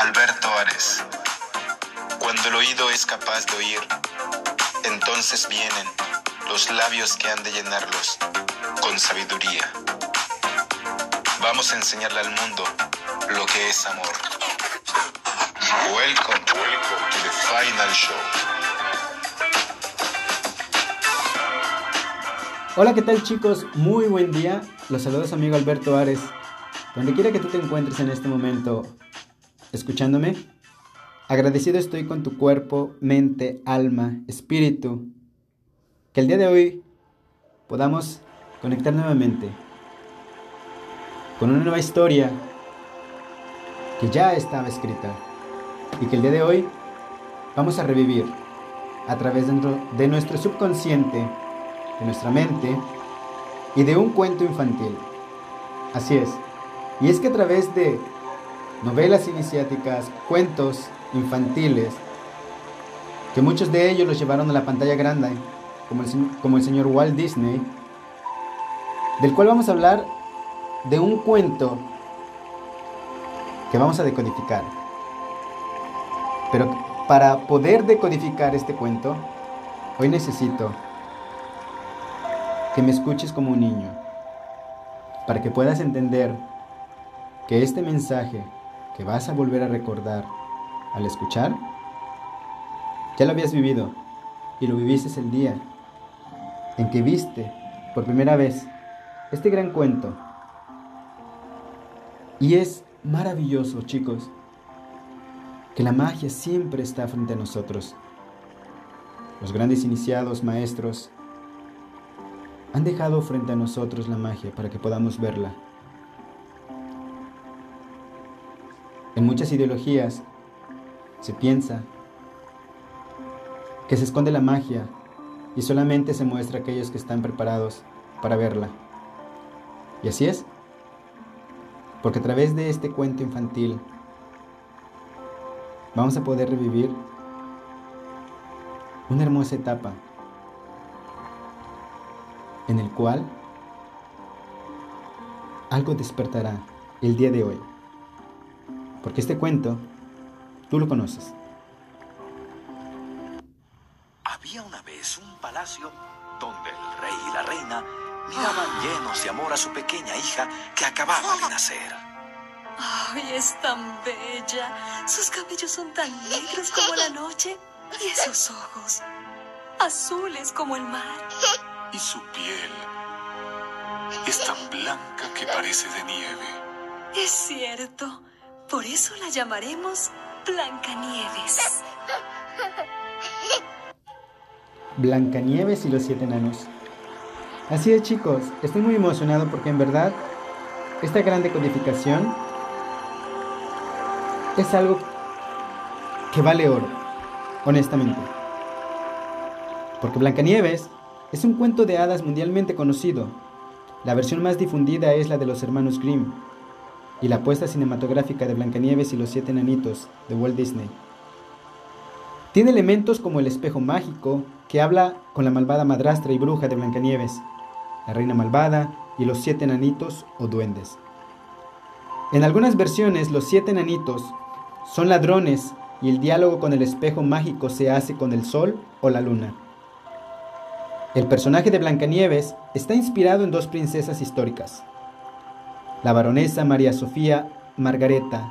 Alberto Ares. Cuando el oído es capaz de oír, entonces vienen los labios que han de llenarlos con sabiduría. Vamos a enseñarle al mundo lo que es amor. Welcome, welcome to the final show. Hola, ¿qué tal chicos? Muy buen día. Los saludos amigo Alberto Ares. Donde quiera que tú te encuentres en este momento escuchándome, agradecido estoy con tu cuerpo, mente, alma, espíritu. Que el día de hoy podamos conectar nuevamente con una nueva historia que ya estaba escrita y que el día de hoy vamos a revivir a través de nuestro subconsciente, de nuestra mente y de un cuento infantil. Así es. Y es que a través de novelas iniciáticas, cuentos infantiles, que muchos de ellos los llevaron a la pantalla grande, como el, señor Walt Disney, del cual vamos a hablar de un cuento que vamos a decodificar. Pero para poder decodificar este cuento, hoy necesito que me escuches como un niño, para que puedas entender que este mensaje que vas a volver a recordar al escuchar, ya lo habías vivido y lo viviste el día en que viste por primera vez este gran cuento. Y es maravilloso, chicos, que la magia siempre está frente a nosotros. Los grandes iniciados, maestros, han dejado frente a nosotros la magia para que podamos verla. En muchas ideologías se piensa que se esconde la magia y solamente se muestra a aquellos que están preparados para verla. Y así es, porque a través de este cuento infantil vamos a poder revivir una hermosa etapa en el cual algo despertará el día de hoy. Porque este cuento, tú lo conoces. Había una vez un palacio donde el rey y la reina miraban llenos de amor a su pequeña hija que acababa de nacer. ¡Ay, es tan bella! Sus cabellos son tan negros como la noche y esos ojos azules como el mar y su piel es tan blanca que parece de nieve. Es cierto. Por eso la llamaremos Blancanieves. Blancanieves y los siete enanos. Así es chicos, estoy muy emocionado porque en verdad esta gran decodificación es algo que vale oro, honestamente. Porque Blancanieves es un cuento de hadas mundialmente conocido. La versión más difundida es la de los hermanos Grimm y la apuesta cinematográfica de Blancanieves y los siete enanitos de Walt Disney. Tiene elementos como el espejo mágico que habla con la malvada madrastra y bruja de Blancanieves, la reina malvada y los siete enanitos o duendes. En algunas versiones los siete enanitos son ladrones y el diálogo con el espejo mágico se hace con el sol o la luna. El personaje de Blancanieves está inspirado en dos princesas históricas, la baronesa María Sofía Margareta,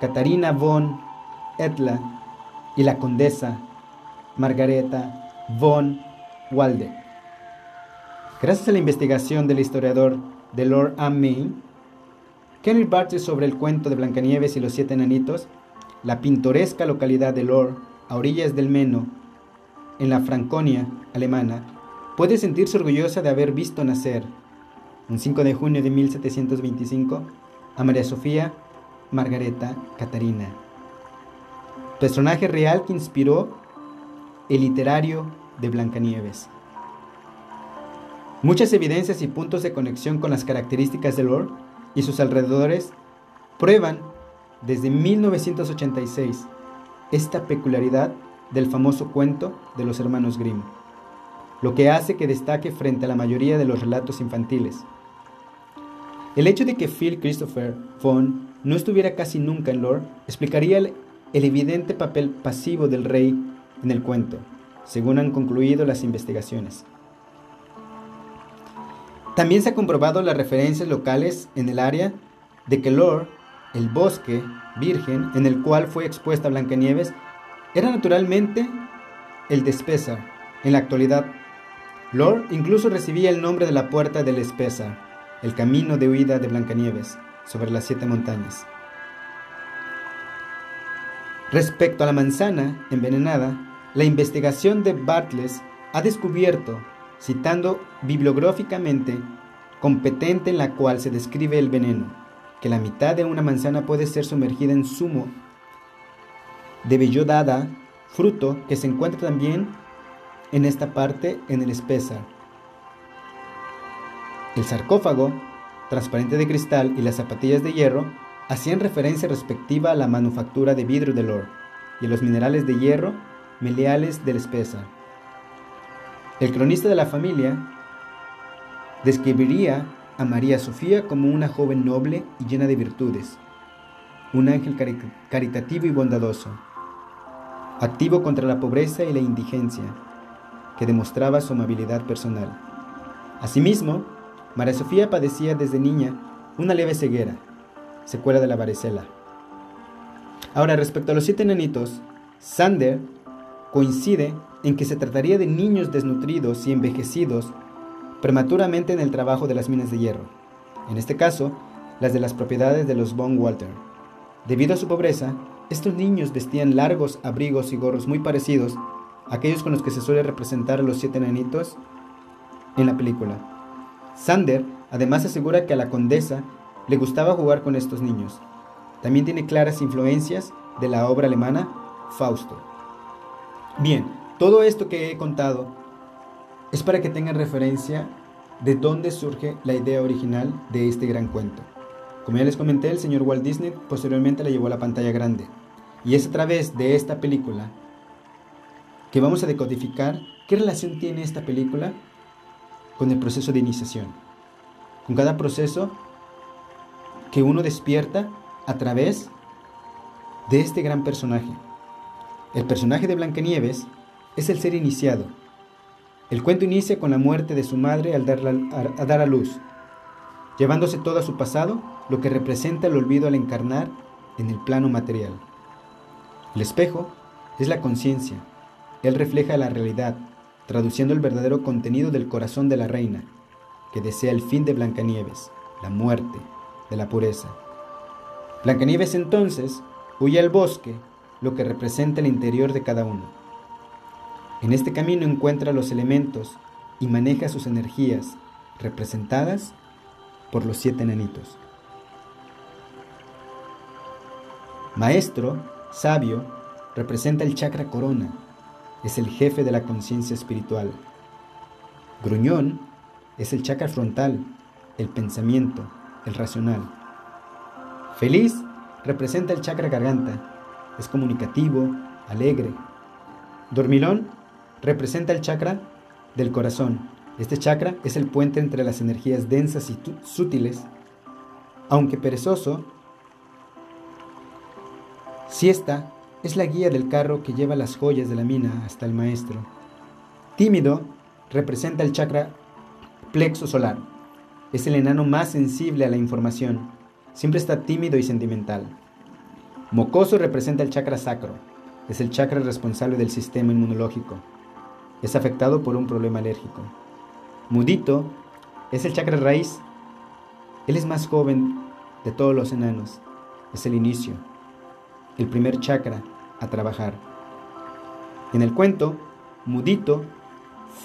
Catarina von Etla y la condesa Margareta von Waldeck. Gracias a la investigación del historiador de Lord Main, Kenny Bartlett sobre el cuento de Blancanieves y los siete enanitos, la pintoresca localidad de Lor, a orillas del Meno, en la Franconia alemana, puede sentirse orgullosa de haber visto nacer, un 5 de junio de 1725, a María Sofía Margareta Catarina. personaje real que inspiró el literario de Blancanieves. Muchas evidencias y puntos de conexión con las características de Lord y sus alrededores prueban desde 1986 esta peculiaridad del famoso cuento de los hermanos Grimm, lo que hace que destaque frente a la mayoría de los relatos infantiles. El hecho de que Phil Christopher Von no estuviera casi nunca en Lore explicaría el, evidente papel pasivo del rey en el cuento, según han concluido las investigaciones. También se ha comprobado las referencias locales en el área de que Lore, el bosque virgen en el cual fue expuesta Blancanieves, era naturalmente el de Spessar. En la actualidad, Lore incluso recibía el nombre de la puerta del Spessar, el camino de huida de Blancanieves sobre las siete montañas. Respecto a la manzana envenenada, la investigación de Bartles ha descubierto citando bibliográficamente competente en la cual se describe el veneno, que la mitad de una manzana puede ser sumergida en zumo de bellodada, fruto que se encuentra también en esta parte en el espesa. El sarcófago, transparente de cristal y las zapatillas de hierro hacían referencia respectiva a la manufactura de vidrio del oro y a los minerales de hierro meleales del espesa. El cronista de la familia describiría a María Sofía como una joven noble y llena de virtudes, un ángel caritativo y bondadoso, activo contra la pobreza y la indigencia, que demostraba su amabilidad personal. Asimismo, María Sofía padecía desde niña una leve ceguera, secuela de la varicela. Ahora, respecto a los siete nenitos, Sander coincide en que se trataría de niños desnutridos y envejecidos prematuramente en el trabajo de las minas de hierro, en este caso, las de las propiedades de los Von Walter. Debido a su pobreza, estos niños vestían largos abrigos y gorros muy parecidos a aquellos con los que se suele representar a los siete nenitos en la película. Sander además asegura que a la condesa le gustaba jugar con estos niños. También tiene claras influencias de la obra alemana Fausto. Bien, todo esto que he contado es para que tengan referencia de dónde surge la idea original de este gran cuento. Como ya les comenté, el señor Walt Disney posteriormente la llevó a la pantalla grande. Y es a través de esta película que vamos a decodificar qué relación tiene esta película con el proceso de iniciación. Con cada proceso que uno despierta a través de este gran personaje. El personaje de Blancanieves es el ser iniciado. El cuento inicia con la muerte de su madre al dar, a, dar a luz, llevándose todo a su pasado, lo que representa el olvido al encarnar en el plano material. El espejo es la conciencia. Él refleja la realidad, traduciendo el verdadero contenido del corazón de la reina, que desea el fin de Blancanieves, la muerte, de la pureza. Blancanieves entonces huye al bosque, lo que representa el interior de cada uno. En este camino encuentra los elementos y maneja sus energías, representadas por los siete enanitos. Maestro, sabio, representa el chakra corona, es el jefe de la conciencia espiritual. Gruñón es el chakra frontal, el pensamiento, el racional. Feliz representa el chakra garganta, es comunicativo, alegre. Dormilón representa el chakra del corazón. Este chakra es el puente entre las energías densas y sutiles. Aunque perezoso, siesta es la guía del carro que lleva las joyas de la mina hasta el maestro. Tímido representa el chakra plexo solar. Es el enano más sensible a la información. Siempre está tímido y sentimental. Mocoso representa el chakra sacro. Es el chakra responsable del sistema inmunológico es afectado por un problema alérgico. Mudito es el chakra raíz. Él es más joven de todos los enanos. Es el inicio, el primer chakra a trabajar. En el cuento, Mudito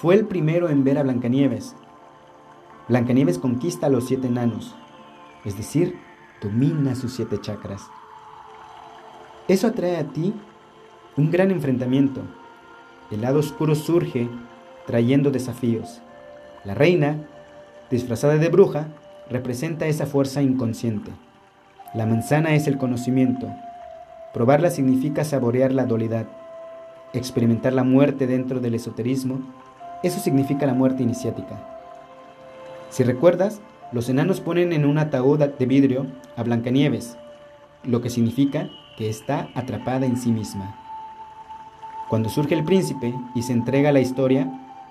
fue el primero en ver a Blancanieves. Blancanieves conquista a los siete enanos, es decir, domina sus siete chakras. Eso atrae a ti Un gran enfrentamiento. El lado oscuro surge trayendo desafíos. La reina, disfrazada de bruja, representa esa fuerza inconsciente. La manzana es el conocimiento. Probarla significa saborear la dualidad. Experimentar la muerte dentro del esoterismo, eso significa la muerte iniciática. Si recuerdas, los enanos ponen en un ataúd de vidrio a Blancanieves, lo que significa que está atrapada en sí misma. Cuando surge el príncipe y se entrega a la historia,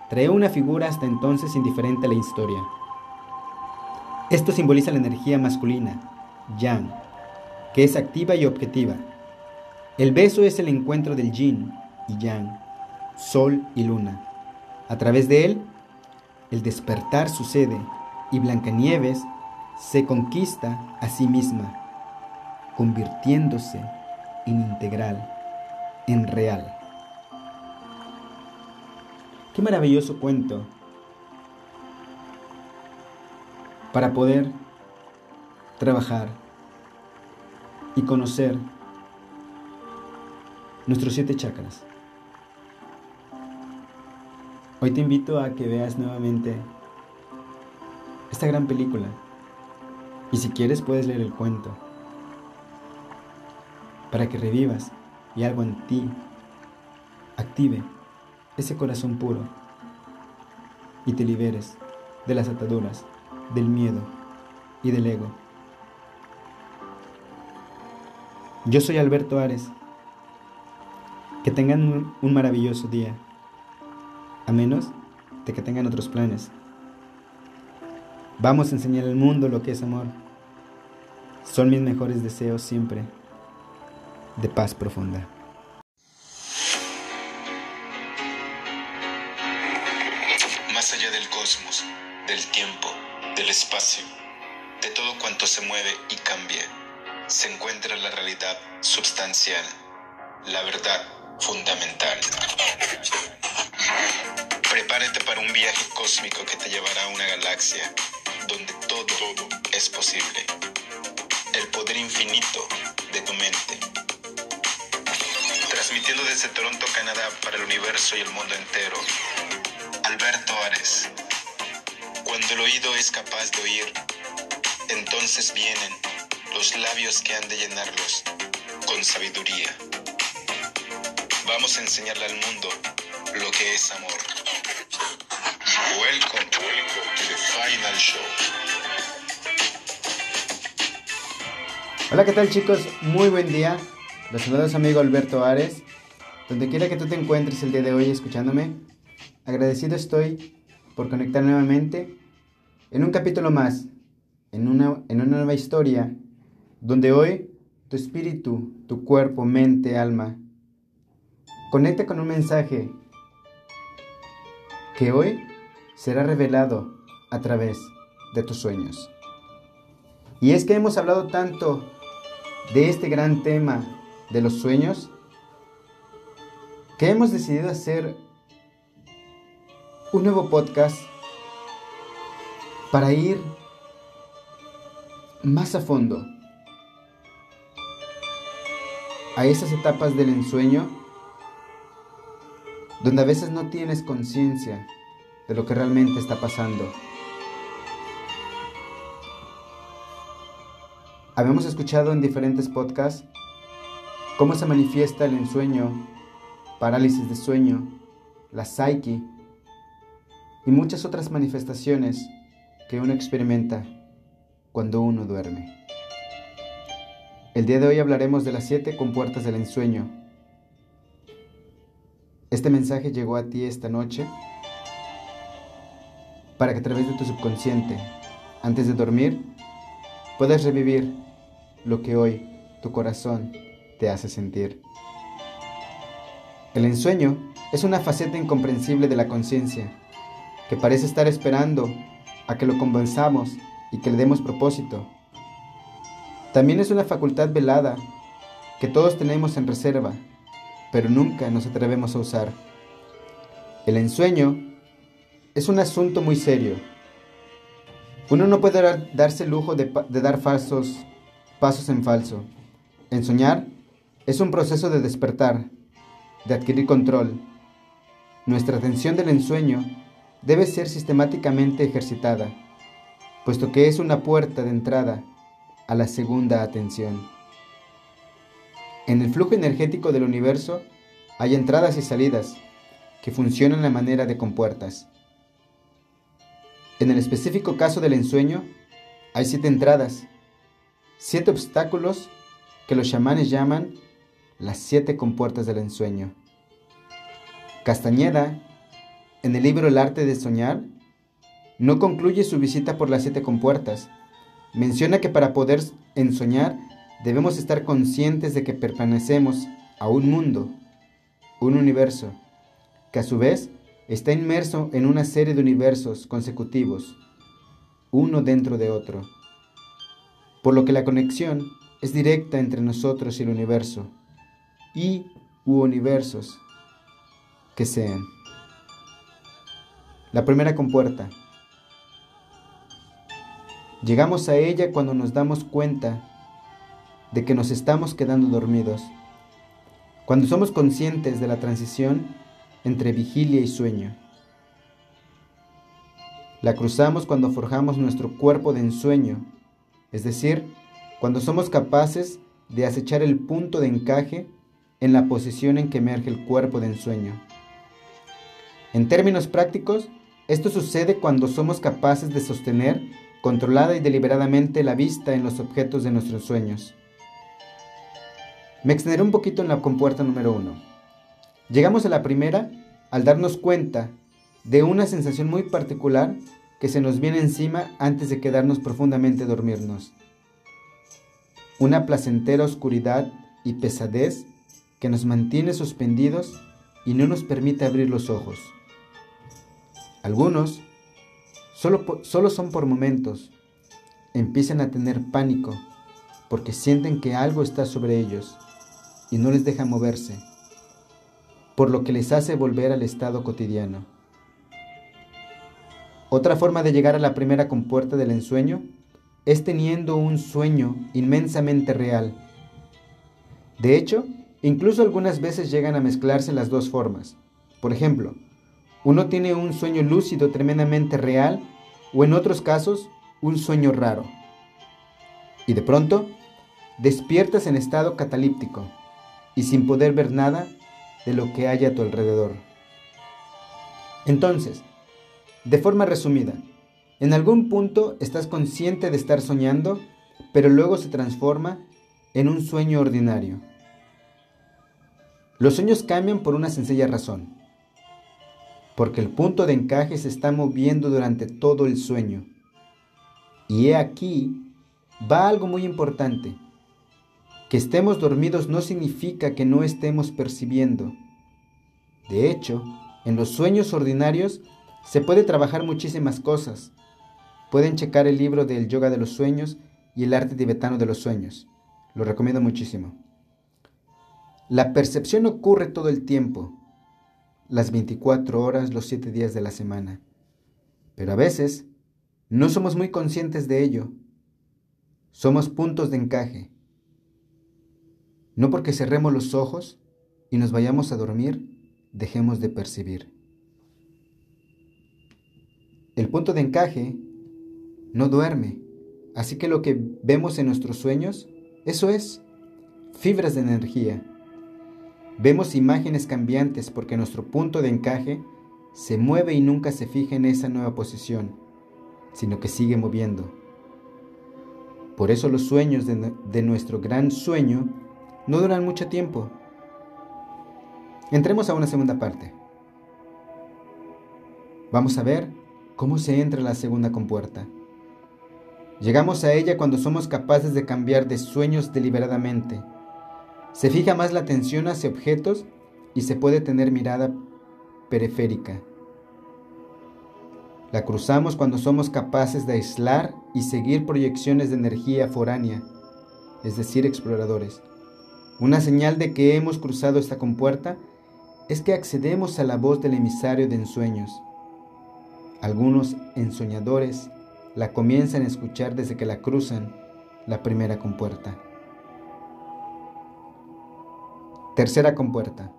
trae una figura hasta entonces indiferente a la historia. Esto simboliza la energía masculina, yang, que es activa y objetiva. El beso es el encuentro del yin y yang, sol y luna. A través de él, el despertar sucede y Blancanieves se conquista a sí misma, convirtiéndose en integral, en real. Qué maravilloso cuento para poder trabajar y conocer nuestros siete chakras. Hoy te invito a que veas nuevamente esta gran película y si quieres puedes leer el cuento para que revivas y algo en ti active ese corazón puro y te liberes de las ataduras, del miedo y del ego. Yo soy Alberto Ares. Que tengan un maravilloso día, a menos de que tengan otros planes. Vamos a enseñar al mundo lo que es amor. Son mis mejores deseos siempre de paz profunda. Más allá del cosmos, del tiempo, del espacio, de todo cuanto se mueve y cambia, se encuentra la realidad substancial, la verdad fundamental. Prepárate para un viaje cósmico que te llevará a una galaxia donde todo, es posible. El poder infinito de tu mente. Transmitiendo desde Toronto, Canadá, para el universo y el mundo entero. Alberto Ares. Cuando el oído es capaz de oír, entonces vienen los labios que han de llenarlos con sabiduría. Vamos a enseñarle al mundo lo que es amor. Welcome, to the final show. Hola, ¿qué tal chicos? Muy buen día. Los saluda su amigo Alberto Ares. Donde quiera que tú te encuentres el día de hoy escuchándome, agradecido estoy por conectar nuevamente en un capítulo más, en una, en una nueva historia, donde hoy tu espíritu, tu cuerpo, mente, alma, conecta con un mensaje que hoy será revelado a través de tus sueños. Y es que hemos hablado tanto de este gran tema de los sueños que hemos decidido hacer un nuevo podcast para ir más a fondo a esas etapas del ensueño donde a veces no tienes conciencia de lo que realmente está pasando. Habíamos escuchado en diferentes podcasts cómo se manifiesta el ensueño, parálisis de sueño, la psyche y muchas otras manifestaciones que uno experimenta cuando uno duerme. El día de hoy hablaremos de las siete compuertas del ensueño. Este mensaje llegó a ti esta noche para que a través de tu subconsciente, antes de dormir, puedas revivir lo que hoy tu corazón te hace sentir. El ensueño es una faceta incomprensible de la conciencia que parece estar esperando a que lo convenzamos y que le demos propósito. También es una facultad velada que todos tenemos en reserva, pero nunca nos atrevemos a usar. El ensueño es un asunto muy serio. Uno no puede darse el lujo de, de dar falsos pasos en falso. En soñar es un proceso de despertar, de adquirir control. Nuestra atención del ensueño debe ser sistemáticamente ejercitada, puesto que es una puerta de entrada a la segunda atención. En el flujo energético del universo hay entradas y salidas que funcionan a manera de compuertas. En el específico caso del ensueño, hay siete entradas, siete obstáculos que los chamanes llaman las siete compuertas del ensueño. Castañeda, en el libro El arte de soñar, no concluye su visita por las siete compuertas. Menciona que para poder ensoñar debemos estar conscientes de que pertenecemos a un mundo, un universo, que a su vez está inmerso en una serie de universos consecutivos, uno dentro de otro, por lo que la conexión es directa entre nosotros y el universo, y u universos que sean. La primera compuerta. Llegamos a ella cuando nos damos cuenta de que nos estamos quedando dormidos, cuando somos conscientes de la transición entre vigilia y sueño. La cruzamos cuando forjamos nuestro cuerpo de ensueño, es decir, cuando somos capaces de acechar el punto de encaje en la posición en que emerge el cuerpo de ensueño. En términos prácticos, esto sucede cuando somos capaces de sostener controlada y deliberadamente la vista en los objetos de nuestros sueños. Me extenderé un poquito en la compuerta número uno. Llegamos a la primera al darnos cuenta de una sensación muy particular que se nos viene encima antes de quedarnos profundamente dormirnos. Una placentera oscuridad y pesadez que nos mantiene suspendidos y no nos permite abrir los ojos. Algunos solo, solo son por momentos. Empiezan a tener pánico porque sienten que algo está sobre ellos y no les deja moverse por lo que les hace volver al estado cotidiano. Otra forma de llegar a la primera compuerta del ensueño es teniendo un sueño inmensamente real. De hecho, incluso algunas veces llegan a mezclarse las dos formas. Por ejemplo, uno tiene un sueño lúcido tremendamente real o en otros casos un sueño raro. Y de pronto, despiertas en estado catalíptico y sin poder ver nada de lo que hay a tu alrededor. Entonces, de forma resumida, en algún punto estás consciente de estar soñando, pero luego se transforma en un sueño ordinario. Los sueños cambian por una sencilla razón, porque el punto de encaje se está moviendo durante todo el sueño. Y he aquí va algo muy importante. Que estemos dormidos no significa que no estemos percibiendo. De hecho, en los sueños ordinarios se puede trabajar muchísimas cosas. Pueden checar el libro del yoga de los sueños y el arte tibetano de los sueños. Lo recomiendo muchísimo. La percepción ocurre todo el tiempo, las 24 horas, los 7 días de la semana. Pero a veces no somos muy conscientes de ello. Somos puntos de encaje. No porque cerremos los ojos y nos vayamos a dormir, dejemos de percibir. El punto de encaje no duerme, así que lo que vemos en nuestros sueños, eso es, fibras de energía. Vemos imágenes cambiantes porque nuestro punto de encaje se mueve y nunca se fija en esa nueva posición, sino que sigue moviendo. Por eso los sueños de, de nuestro gran sueño no duran mucho tiempo. Entremos a una segunda parte. Vamos a ver cómo se entra a la segunda compuerta. Llegamos a ella cuando somos capaces de cambiar de sueños deliberadamente. Se fija más la atención hacia objetos y se puede tener mirada periférica. La cruzamos cuando somos capaces de aislar y seguir proyecciones de energía foránea, es decir, exploradores. Una señal de que hemos cruzado esta compuerta es que accedemos a la voz del emisario de ensueños. Algunos ensoñadores la comienzan a escuchar desde que la cruzan la primera compuerta. Tercera compuerta.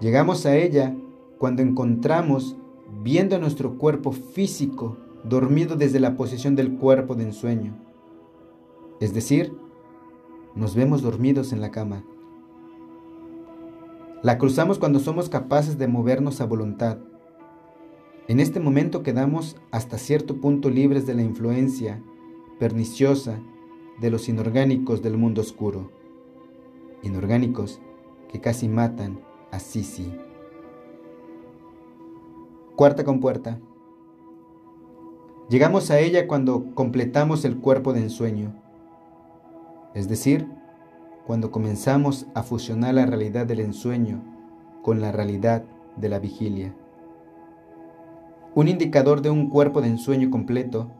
Llegamos a ella cuando encontramos viendo nuestro cuerpo físico dormido desde la posición del cuerpo de ensueño. Es decir, nos vemos dormidos en la cama. La cruzamos cuando somos capaces de movernos a voluntad. En este momento quedamos hasta cierto punto libres de la influencia perniciosa de los inorgánicos del mundo oscuro. Inorgánicos que casi matan a Sisi. Cuarta compuerta. Llegamos a ella cuando completamos el cuerpo de ensueño, es decir, cuando comenzamos a fusionar la realidad del ensueño con la realidad de la vigilia. Un indicador de un cuerpo de ensueño completo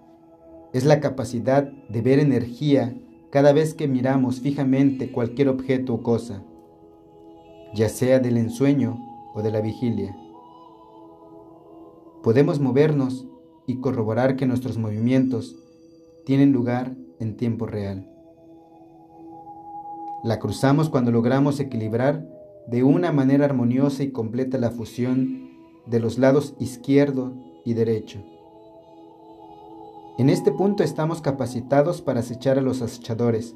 es la capacidad de ver energía cada vez que miramos fijamente cualquier objeto o cosa, ya sea del ensueño o de la vigilia. Podemos movernos y corroborar que nuestros movimientos tienen lugar en tiempo real. La cruzamos cuando logramos equilibrar de una manera armoniosa y completa la fusión de los lados izquierdo y derecho. En este punto estamos capacitados para acechar a los acechadores,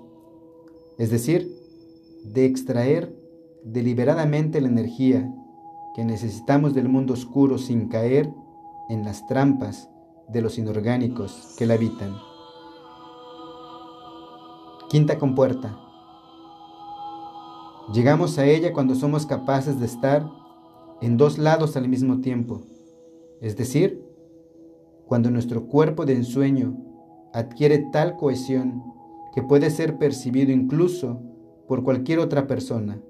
es decir, de extraer deliberadamente la energía que necesitamos del mundo oscuro sin caer en las trampas de los inorgánicos que la habitan. Quinta compuerta. Llegamos a ella cuando somos capaces de estar en dos lados al mismo tiempo, es decir, cuando nuestro cuerpo de ensueño adquiere tal cohesión que puede ser percibido incluso por cualquier otra persona.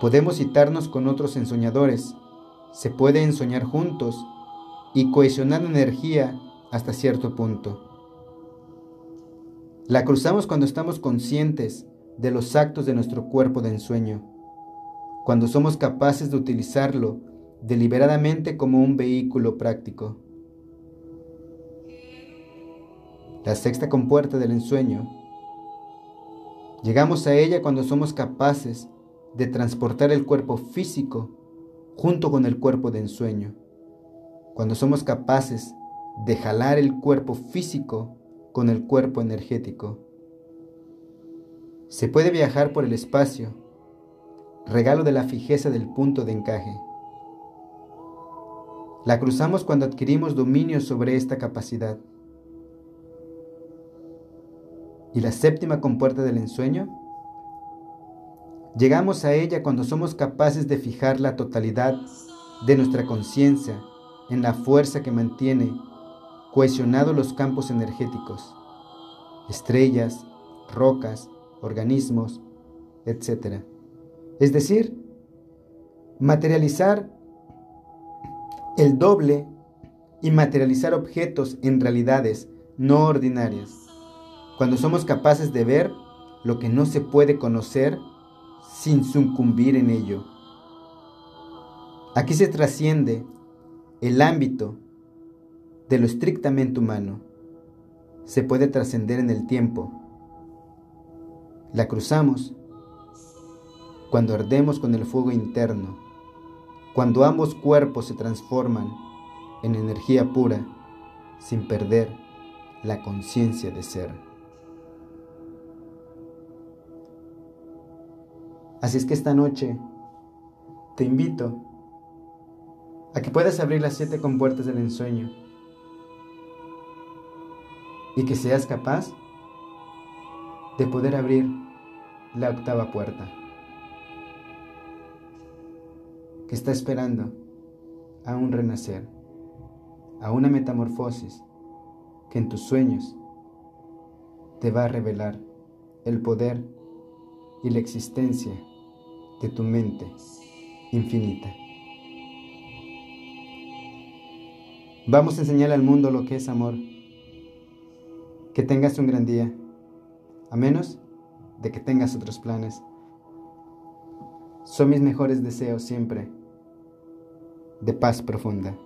Podemos citarnos con otros ensoñadores, se puede ensoñar juntos y cohesionar energía hasta cierto punto. La cruzamos cuando estamos conscientes de los actos de nuestro cuerpo de ensueño, cuando somos capaces de utilizarlo deliberadamente como un vehículo práctico. La sexta compuerta del ensueño. Llegamos a ella cuando somos capaces de transportar el cuerpo físico junto con el cuerpo de ensueño, cuando somos capaces de jalar el cuerpo físico con el cuerpo energético. Se puede viajar por el espacio, regalo de la fijeza del punto de encaje. La cruzamos cuando adquirimos dominio sobre esta capacidad. ¿Y la séptima compuerta del ensueño? Llegamos a ella cuando somos capaces de fijar la totalidad de nuestra conciencia en la fuerza que mantiene cohesionados los campos energéticos, estrellas, rocas, organismos, etc. Es decir, materializar el doble y materializar objetos en realidades no ordinarias, cuando somos capaces de ver lo que no se puede conocer sin sucumbir en ello. Aquí se trasciende el ámbito de lo estrictamente humano. Se puede trascender en el tiempo. La cruzamos cuando ardemos con el fuego interno, cuando ambos cuerpos se transforman en energía pura sin perder la conciencia de ser. Así es que esta noche te invito a que puedas abrir las siete compuertas del ensueño y que seas capaz de poder abrir la octava puerta que está esperando a un renacer, a una metamorfosis que en tus sueños te va a revelar el poder y la existencia de tu mente infinita. Vamos a enseñar al mundo lo que es amor. Que tengas un gran día, a menos de que tengas otros planes. Son mis mejores deseos siempre, de paz profunda.